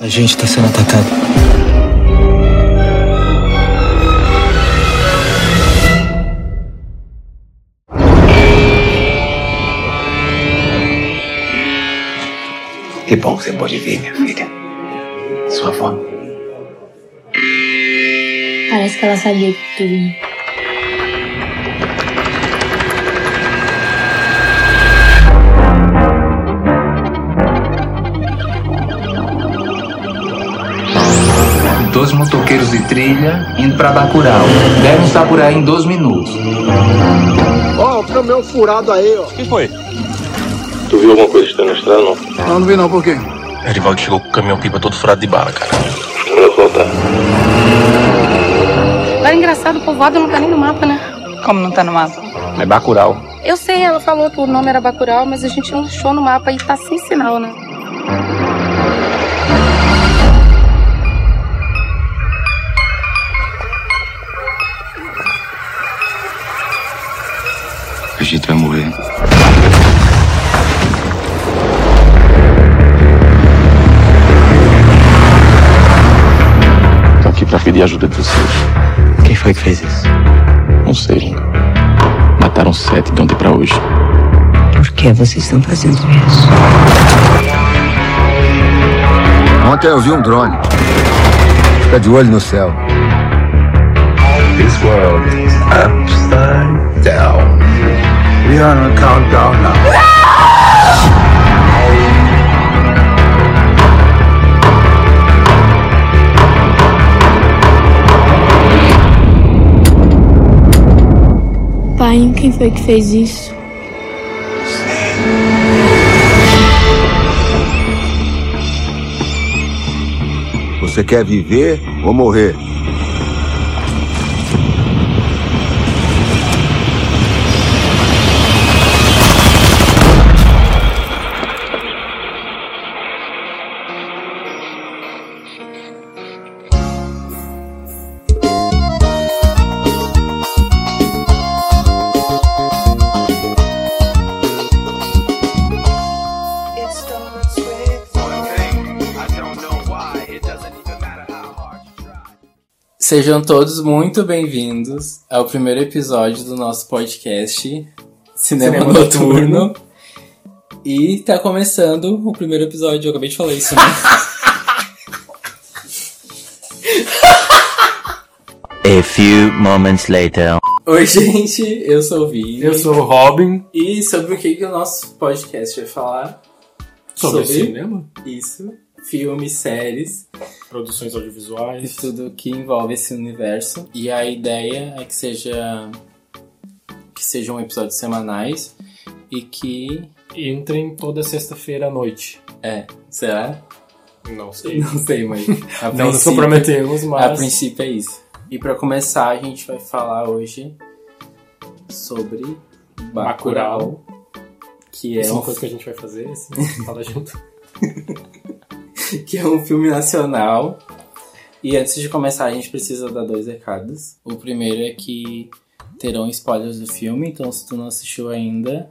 A gente tá sendo atacado. Que bom que você pode vir, minha filha. Sua avó. Parece que ela sabia de tudo. Dois motoqueiros de trilha indo pra Bacurau. Devem estar por aí em dois minutos. Ó, o caminhão furado aí, ó. Quem foi? Tu viu alguma coisa estranha na estrada, não? Não, não vi não, por quê? Erivaldo chegou com o caminhão pipa todo furado de bala, cara. Melhor voltar. Lá é engraçado, o povoado não tá nem no mapa, né? Como não tá no mapa? É Bacurau. Eu sei, ela falou que o nome era Bacurau, mas a gente não achou no mapa e tá sem sinal, né? Pedir ajuda de vocês. Quem foi que fez isso? Não sei, Linda. Mataram sete de ontem pra hoje. Por que vocês estão fazendo isso? Ontem eu vi um drone. Fica de olho no céu. This world is upside down. We are on a countdown now. Pai, quem foi que fez isso? Você quer viver ou morrer? Sejam todos muito bem-vindos ao primeiro episódio do nosso podcast Cinema, Cinema Noturno. E tá começando o primeiro episódio, eu acabei de falar isso, né? A few moments later. Oi, gente, eu sou o Vini. Eu sou o Robin. E sobre o que, que o nosso podcast vai falar? Sobre cinema, Isso. Filmes, séries produções audiovisuais. tudo que envolve esse universo. E a ideia é que seja. que sejam episódios semanais e que. Entrem toda sexta-feira à noite. É, será? Não sei. Não sei, mas. Não nos comprometemos, mas. A princípio é isso. E pra começar, a gente vai falar hoje sobre Bacurau, que é, Isso é um, uma coisa que a gente vai fazer, assim, fala junto. que é um filme nacional. E antes de começar, a gente precisa dar dois recados. O primeiro é que terão spoilers do filme, então se tu não assistiu ainda,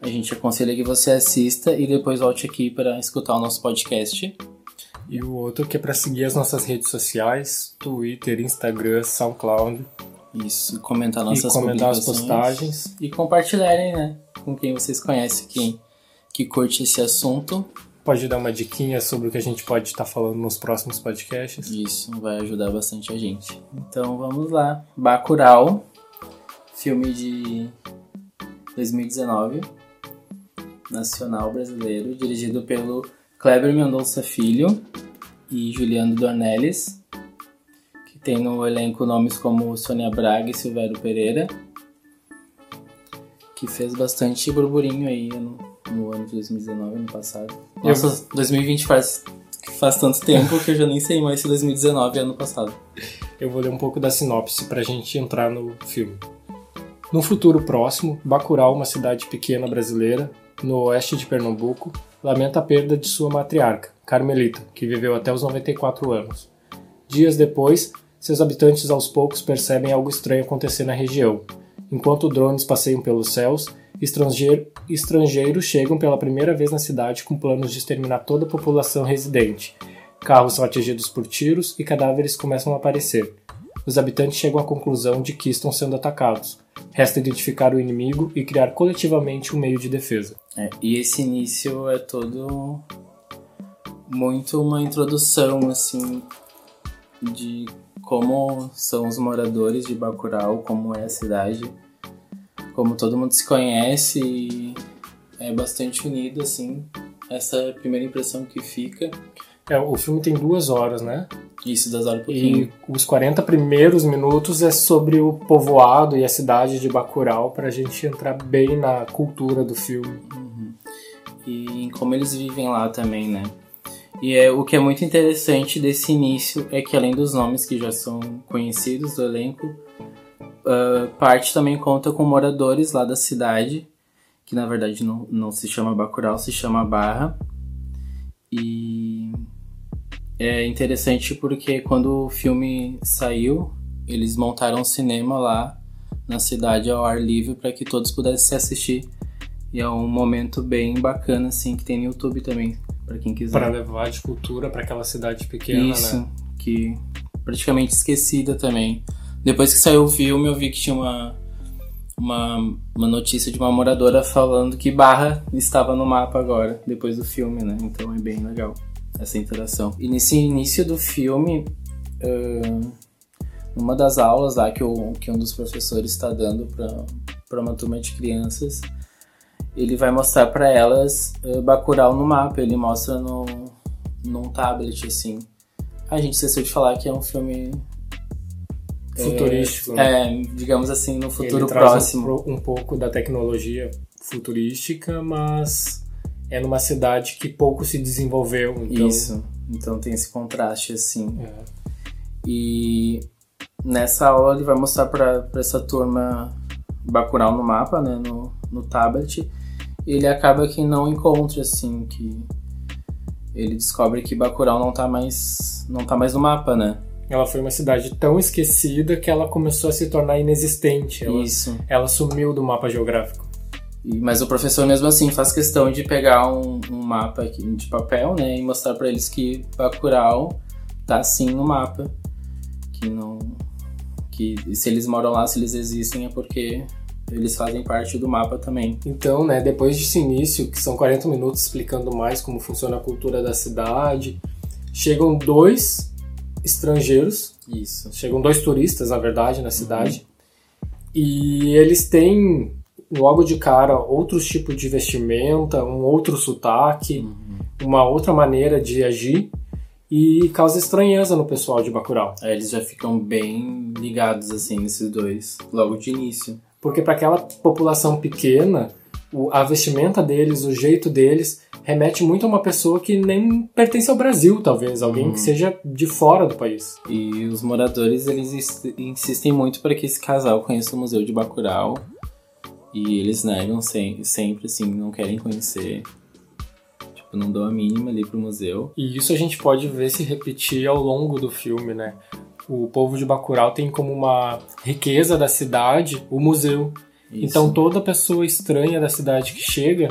a gente aconselha que você assista e depois volte aqui para escutar o nosso podcast. E o outro que é pra seguir as nossas redes sociais, Twitter, Instagram, SoundCloud. Isso, comentar nossas e comentar as postagens. E compartilharem, né? Com quem vocês conhecem, quem que curte esse assunto. Pode dar uma diquinha sobre o que a gente pode estar falando nos próximos podcasts. Isso vai ajudar bastante a gente. Então vamos lá. Bacurau, filme de 2019, nacional brasileiro, dirigido pelo Kleber Mendonça Filho e Juliano Dornelles, que tem no elenco nomes como Sônia Braga e Silvério Pereira, que fez bastante burburinho aí no, no ano de 2019, ano passado. Eu- Nossa, 2020 faz, faz tanto tempo que eu já nem sei mais se 2019 é ano passado. Eu vou ler um pouco da sinopse pra gente entrar no filme. No futuro próximo, Bacurau, uma cidade pequena brasileira, no oeste de Pernambuco, lamenta a perda de sua matriarca, Carmelita, que viveu até os 94 anos. Dias depois, seus habitantes aos poucos percebem algo estranho acontecer na região. Enquanto drones passeiam pelos céus, estrangeiro- estrangeiros chegam pela primeira vez na cidade com planos de exterminar toda a população residente. Carros são atingidos por tiros e cadáveres começam a aparecer. Os habitantes chegam à conclusão de que estão sendo atacados. Resta identificar o inimigo e criar coletivamente um meio de defesa. É, e esse início é todo muito uma introdução assim de como são os moradores de Bacurau, como é a cidade, como todo mundo se conhece e é bastante unido assim. Essa é a primeira impressão que fica. É, o filme tem duas horas, né? Isso, das horas por. E os 40 primeiros minutos é sobre o povoado e a cidade de Bacurau pra gente entrar bem na cultura do filme. Uhum. E em como eles vivem lá também, né? E é, o que é muito interessante desse início é que além dos nomes que já são conhecidos do elenco, uh, parte também conta com moradores lá da cidade, que na verdade não, não se chama Bacurau, se chama Barra. E é interessante porque quando o filme saiu, eles montaram um cinema lá na cidade ao ar livre para que todos pudessem se assistir. E é um momento bem bacana assim que tem no YouTube também para quem quiser. Para levar de cultura para aquela cidade pequena, Isso, né? que praticamente esquecida também. Depois que saiu o filme, eu vi que tinha uma, uma, uma notícia de uma moradora falando que Barra estava no mapa agora, depois do filme, né? Então é bem legal essa interação. E nesse início do filme, uh, numa das aulas lá que, que um dos professores está dando para uma turma de crianças, ele vai mostrar para elas uh, Bacurau no mapa. Ele mostra no, num tablet, assim. A gente esqueceu de falar que é um filme... Futurístico. É, é digamos assim, no futuro próximo. Um, um pouco da tecnologia futurística, mas é numa cidade que pouco se desenvolveu. Então... Isso. Então tem esse contraste, assim. É. E nessa aula ele vai mostrar para essa turma Bacurau no mapa, né, no, no tablet. E ele acaba que não encontra, assim, que ele descobre que Bacurau não tá mais não tá mais no mapa, né? Ela foi uma cidade tão esquecida que ela começou a se tornar inexistente. Ela, Isso. Ela sumiu do mapa geográfico. Mas o professor mesmo assim faz questão de pegar um, um mapa aqui de papel, né, e mostrar para eles que Bacurau tá sim no mapa, que não que se eles moram lá, se eles existem é porque eles fazem parte do mapa também. Então, né, depois desse início, que são 40 minutos explicando mais como funciona a cultura da cidade, chegam dois estrangeiros. Isso. Chegam dois turistas, na verdade, na cidade. Uhum. E eles têm logo de cara outros tipos de vestimenta, um outro sotaque, uhum. uma outra maneira de agir e causa estranheza no pessoal de Bacurau. É, eles já ficam bem ligados assim nesses dois logo de início. Porque para aquela população pequena, a vestimenta deles, o jeito deles remete muito a uma pessoa que nem pertence ao Brasil, talvez, alguém Uhum. que seja de fora do país. E os moradores eles ins- insistem muito para que esse casal conheça o Museu de Bacurau. E eles negam sem- sempre, assim, não querem conhecer. Tipo, não dão a mínima ali pro museu. E isso a gente pode ver se repetir ao longo do filme, né? O povo de Bacurau tem como uma riqueza da cidade o museu. Isso. Então toda pessoa estranha da cidade que chega,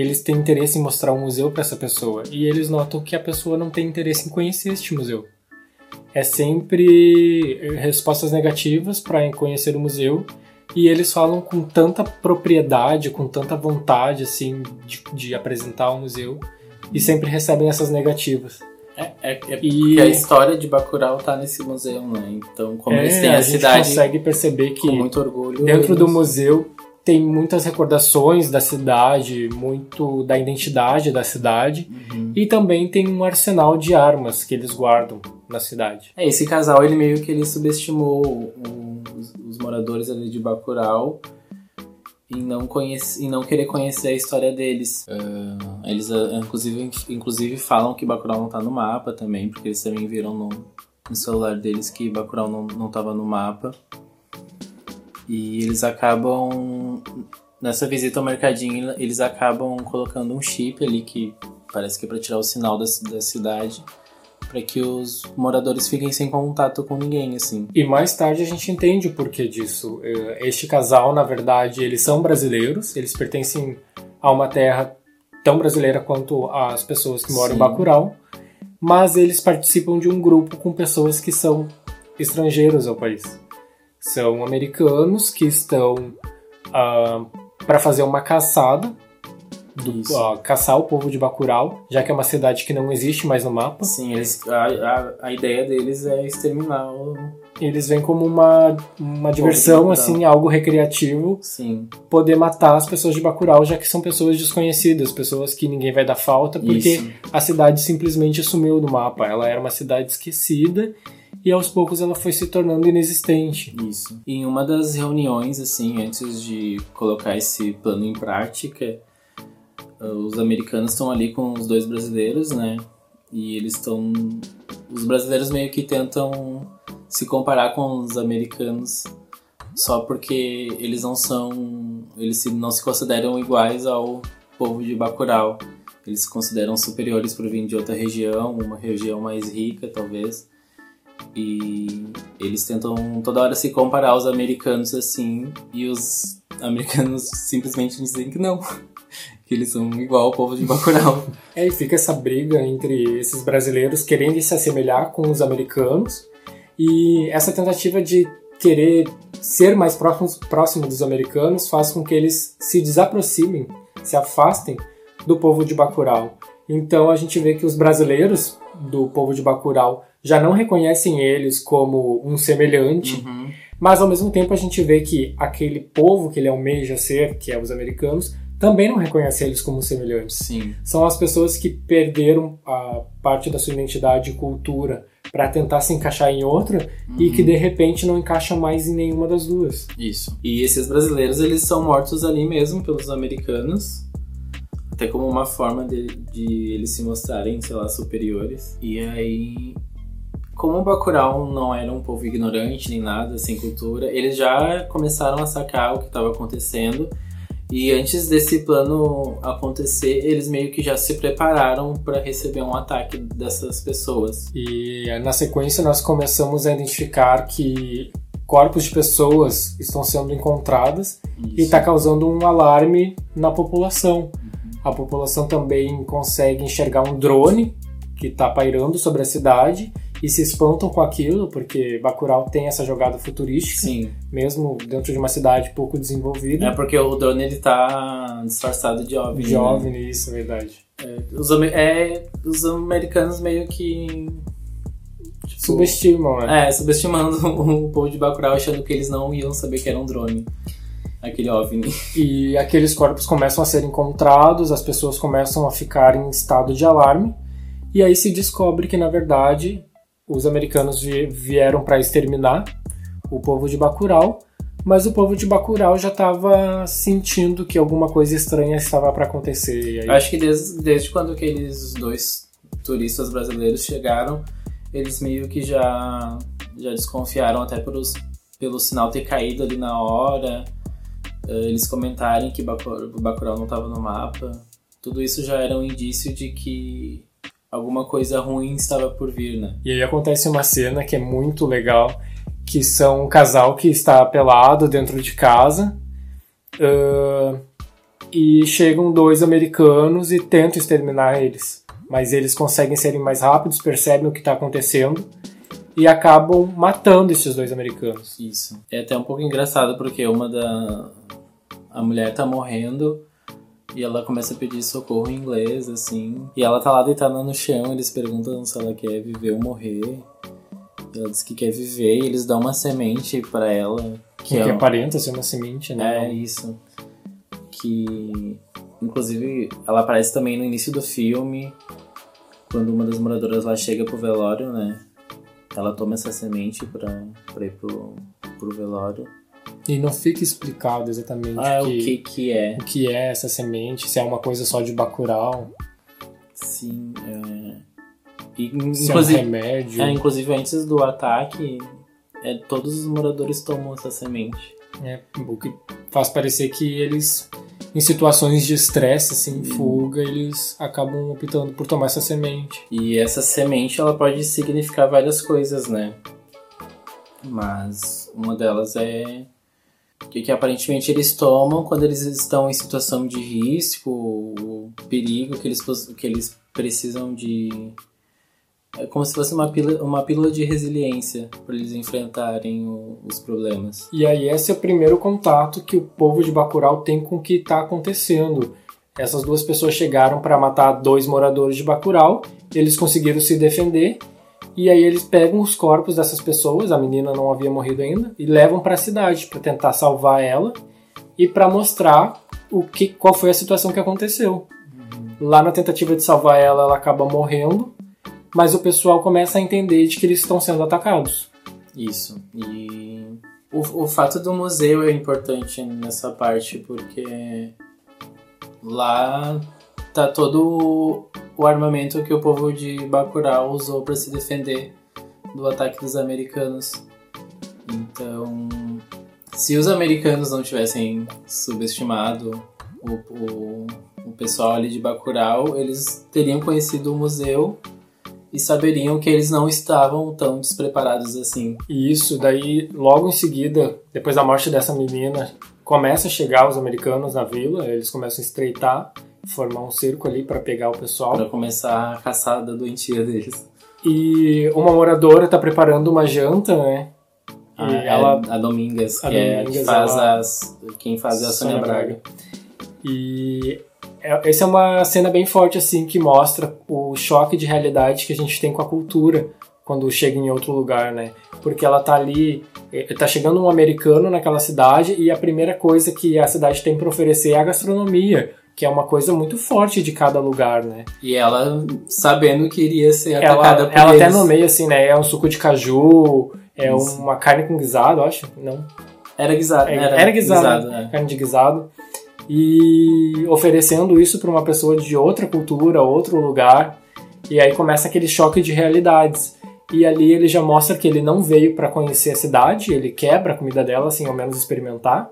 eles têm interesse em mostrar um museu para essa pessoa. E eles notam que a pessoa não tem interesse em conhecer este museu. É sempre eh, respostas negativas para conhecer o museu. E eles falam com tanta propriedade, com tanta vontade, assim, de, de apresentar o museu. E sempre recebem essas negativas. É, é, é E- a história de Bacurau tá nesse museu, né? Então, como eles É, têm a, a, gente cidade consegue perceber que com muito orgulho. dentro do eles- museu tem muitas recordações da cidade, muito da identidade da cidade Uhum. e também tem um arsenal de armas que eles guardam na cidade. É, esse casal, ele meio que ele subestimou o- os, os moradores ali de Bacurau em não, conhece, em não querer conhecer a história deles. Ah, eles, ah, inclusive, inclusive, falam que Bacurau não tá no mapa também, porque eles também viram no, no celular deles que Bacurau não, não tava no mapa. E eles acabam... Nessa visita ao mercadinho, eles acabam colocando um chip ali que parece que é pra tirar o sinal da, da cidade para que os moradores fiquem sem contato com ninguém, assim. E mais tarde a gente entende o porquê disso. Eh, Este casal, na verdade, eles são brasileiros, eles pertencem a uma terra tão brasileira quanto as pessoas que moram Sim. em Bacurau. mas eles participam de um grupo com pessoas que são estrangeiros ao país. São americanos que estão para fazer uma caçada, do, uh, caçar o povo de Bacurau, já que é uma cidade que não existe mais no mapa. Sim, eles, a, a, a ideia deles é exterminar o, eles vêm como uma, uma diversão, assim, algo recreativo. Sim. Poder matar as pessoas de Bacurau, já que são pessoas desconhecidas, pessoas que ninguém vai dar falta, porque Isso. a cidade simplesmente sumiu do mapa. Ela era uma cidade esquecida e aos poucos ela foi se tornando inexistente. Isso. Em uma das reuniões, assim, antes de colocar esse plano em prática, os americanos estão ali com os dois brasileiros, né? E eles estão. Os brasileiros meio que tentam se comparar com os americanos só porque eles não são. Eles não se consideram iguais ao povo de Bacurau. Eles se consideram superiores por vir de outra região, uma região mais rica, talvez. E eles tentam toda hora se comparar aos americanos assim, e os americanos simplesmente dizem que não. Que eles são igual ao povo de Bacurau. É, e fica essa briga entre esses brasileiros querendo se assemelhar com os americanos e essa tentativa de querer ser mais próximo, próximo dos americanos faz com que eles se desaproximem, se afastem do povo de Bacurau. Então a gente vê que os brasileiros do povo de Bacurau já não reconhecem eles como um semelhante, uhum. mas ao mesmo tempo a gente vê que aquele povo que ele almeja ser, que é os americanos, também não reconhece eles como semelhantes. Sim. São as pessoas que perderam a parte da sua identidade e cultura para tentar se encaixar em outra uhum. e que de repente não encaixam mais em nenhuma das duas. Isso. E esses brasileiros, eles são mortos ali mesmo pelos americanos, até como uma forma de, de eles se mostrarem, sei lá, superiores. E aí, como o Bacurau não era um povo ignorante nem nada, sem cultura, eles já começaram a sacar o que estava acontecendo. E antes desse plano acontecer, eles meio que já se prepararam para receber um ataque dessas pessoas. E na sequência nós começamos a identificar que corpos de pessoas estão sendo encontradas Isso. e está causando um alarme na população. A população também consegue enxergar um drone que está pairando sobre a cidade e se espantam com aquilo, porque Bacurau tem essa jogada futurística, Sim. mesmo dentro de uma cidade pouco desenvolvida. É porque o drone ele tá disfarçado de OVNI. De né? OVNI, isso, é verdade. É, os, é, os americanos meio que. Tipo, Subestimam, né? É, subestimando o povo de Bacurau, achando que eles não iam saber que era um drone. Aquele OVNI. E aqueles corpos começam a ser encontrados, as pessoas começam a ficar em estado de alarme, e aí se descobre que, na verdade, os americanos vieram para exterminar o povo de Bacurau, mas o povo de Bacurau já estava sentindo que alguma coisa estranha estava para acontecer. Aí... Acho que desde, desde quando aqueles dois turistas brasileiros chegaram, eles meio que já, já desconfiaram até pelos, pelo sinal ter caído ali na hora, eles comentarem que Bacurau não estava no mapa. Tudo isso já era um indício de que alguma coisa ruim estava por vir, né? E aí acontece uma cena que é muito legal, que são um casal que está pelado dentro de casa uh, e chegam dois americanos e tentam exterminar eles. Mas eles conseguem serem mais rápidos, percebem o que está acontecendo e acabam matando esses dois americanos. Isso. É até um pouco engraçado porque uma da... A mulher tá morrendo e ela começa a pedir socorro em inglês, assim. E ela tá lá deitada no chão, eles perguntam se ela quer viver ou morrer. E ela diz que quer viver e eles dão uma semente para ela. Que, que é... aparenta ser uma semente, né? É, isso. Que, inclusive, ela aparece também no início do filme, quando uma das moradoras lá chega pro velório, né? Ela toma essa semente pra, pra ir pro, pro velório. E não fica explicado exatamente ah, o, que, o que, que é. O que é essa semente, se é uma coisa só de Bacurau. Sim, é... E, inclusive, é um remédio. É, inclusive, antes do ataque, é, todos os moradores tomam essa semente. É, o que faz parecer que eles, em situações de estresse, assim, fuga, eles acabam optando por tomar essa semente. E essa semente, ela pode significar várias coisas, né? Mas uma delas é que, que aparentemente eles tomam quando eles estão em situação de risco, perigo, que eles, que eles precisam de, É como se fosse uma pílula, uma pílula de resiliência para eles enfrentarem o, os problemas. E aí esse é o primeiro contato que o povo de Bacurau tem com o que está acontecendo. Essas duas pessoas chegaram para matar dois moradores de Bacurau, eles conseguiram se defender e aí eles pegam os corpos dessas pessoas, a menina não havia morrido ainda, e levam para a cidade para tentar salvar ela e para mostrar o que, qual foi a situação que aconteceu. Lá na tentativa de salvar ela, ela acaba morrendo, mas o pessoal começa a entender de que eles estão sendo atacados. Isso. E o, o fato do museu é importante nessa parte porque lá tá todo o armamento que o povo de Bacurau usou para se defender do ataque dos americanos. Então, se os americanos não tivessem subestimado o, o, o pessoal ali de Bacurau, eles teriam conhecido o museu e saberiam que eles não estavam tão despreparados assim. E isso, daí, logo em seguida, depois da morte dessa menina, começa a chegar os americanos na vila, eles começam a estreitar, formar um cerco ali para pegar o pessoal. Para começar a caçada doentia deles. E uma moradora tá preparando uma janta, né? Ah, e ela, a Domingas, que a é Domingas, faz ela... as, quem faz é a Sônia Braga. Braga. E essa é uma cena bem forte, assim, que mostra o choque de realidade que a gente tem com a cultura quando chega em outro lugar, né? Porque ela tá ali, tá chegando um americano naquela cidade e a primeira coisa que a cidade tem para oferecer é a gastronomia, que é uma coisa muito forte de cada lugar, né? E ela sabendo que iria ser atacada ela, por ela eles. até nomeia assim, né? É um suco de caju, é Isso. uma carne com guisado, acho. Não. Era guisado. É, era, era guisado, guisado né? carne de guisado e oferecendo isso para uma pessoa de outra cultura, outro lugar, e aí começa aquele choque de realidades. E ali ele já mostra que ele não veio para conhecer a cidade, ele quebra a comida dela, assim, ao menos experimentar.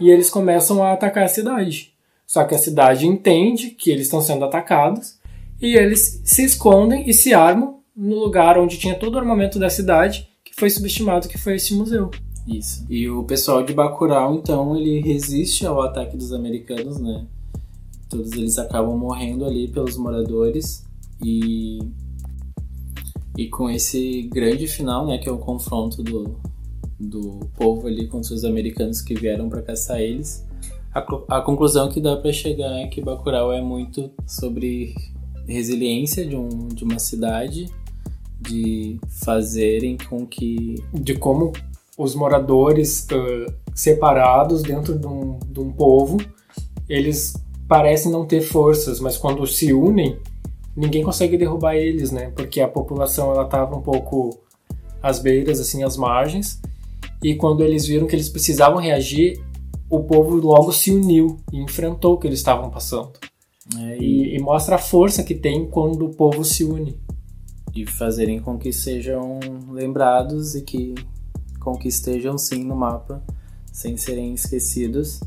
E eles começam a atacar a cidade. Só que a cidade entende que eles estão sendo atacados e eles se escondem e se armam no lugar onde tinha todo o armamento da cidade, que foi subestimado que foi esse museu. Isso. E o pessoal de Bacurau, então, ele resiste ao ataque dos americanos, né? Todos eles acabam morrendo ali pelos moradores e e com esse grande final, né, que é o confronto do, do povo ali contra os americanos que vieram para caçar eles, a, a conclusão que dá para chegar é que Bacurau é muito sobre resiliência de, um, de uma cidade, de fazerem com que de como os moradores uh, separados dentro de um, de um povo, eles parecem não ter forças, mas quando se unem, ninguém consegue derrubar eles, né? Porque a população ela estava um pouco às beiras, assim, às margens, e quando eles viram que eles precisavam reagir, o povo logo se uniu e enfrentou o que eles estavam passando. É, e... E, e mostra a força que tem quando o povo se une. E fazerem com que sejam lembrados e que com que estejam sim no mapa, sem serem esquecidos.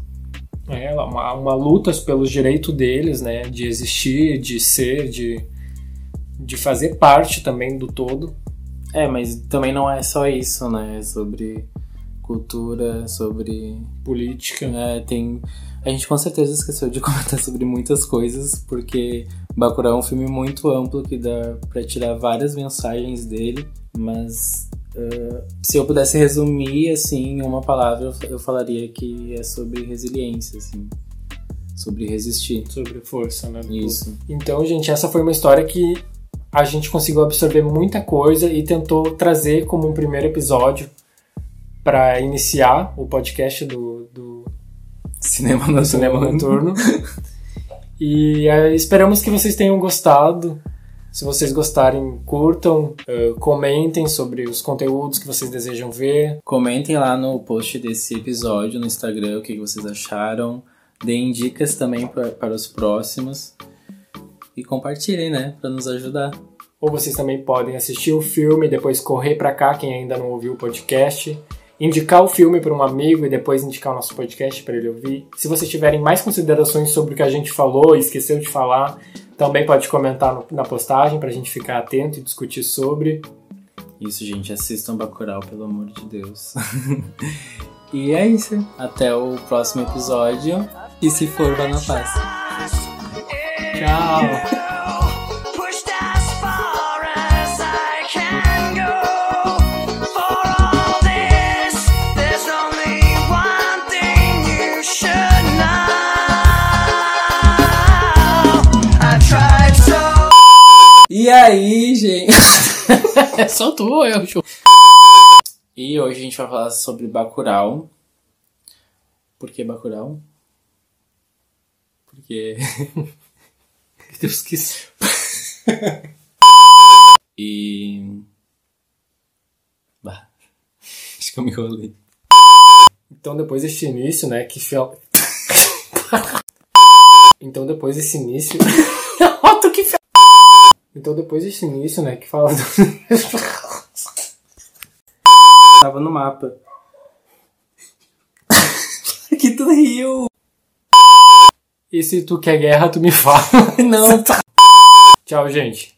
É, uma, uma luta pelos direitos deles, né? De existir, de ser, de, de fazer parte também do todo. É, mas também não é só isso, né? É sobre cultura, sobre política. É, tem a gente com certeza esqueceu de comentar sobre muitas coisas, porque Bacurau é um filme muito amplo que dá para tirar várias mensagens dele, mas Uh, se eu pudesse resumir assim em uma palavra, eu falaria que é sobre resiliência, assim, sobre resistir, sobre força, né? Isso. Então, gente, essa foi uma história que a gente conseguiu absorver muita coisa e tentou trazer como um primeiro episódio para iniciar o podcast do, do Cinema Noturno. Cinema Noturno. e uh, esperamos que vocês tenham gostado. Se vocês gostarem, curtam, uh, comentem sobre os conteúdos que vocês desejam ver. Comentem lá no post desse episódio no Instagram o que vocês acharam. Deem dicas também pra, para os próximos. E compartilhem, né? Para nos ajudar. Ou vocês também podem assistir o filme e depois correr para cá, quem ainda não ouviu o podcast. Indicar o filme para um amigo e depois indicar o nosso podcast para ele ouvir. Se vocês tiverem mais considerações sobre o que a gente falou e esqueceu de falar, também pode comentar no, na postagem para a gente ficar atento e discutir sobre. Isso, gente. Assistam Bacurau, pelo amor de Deus. e é isso. Até o próximo episódio. E se for, vá na paz. Tchau. E aí, gente? É só tu eu, show? E hoje a gente vai falar sobre Bacurau. Por que Bacurau? Porque... Deus quis. E... Bah. Acho que eu me enrolei. Então depois deste início, né, que fel... Então depois desse início... Otto que. Então depois desse início, né, que fala do... Tava no mapa. que tu riu? E se tu quer guerra, tu me fala. Não. Tchau, gente.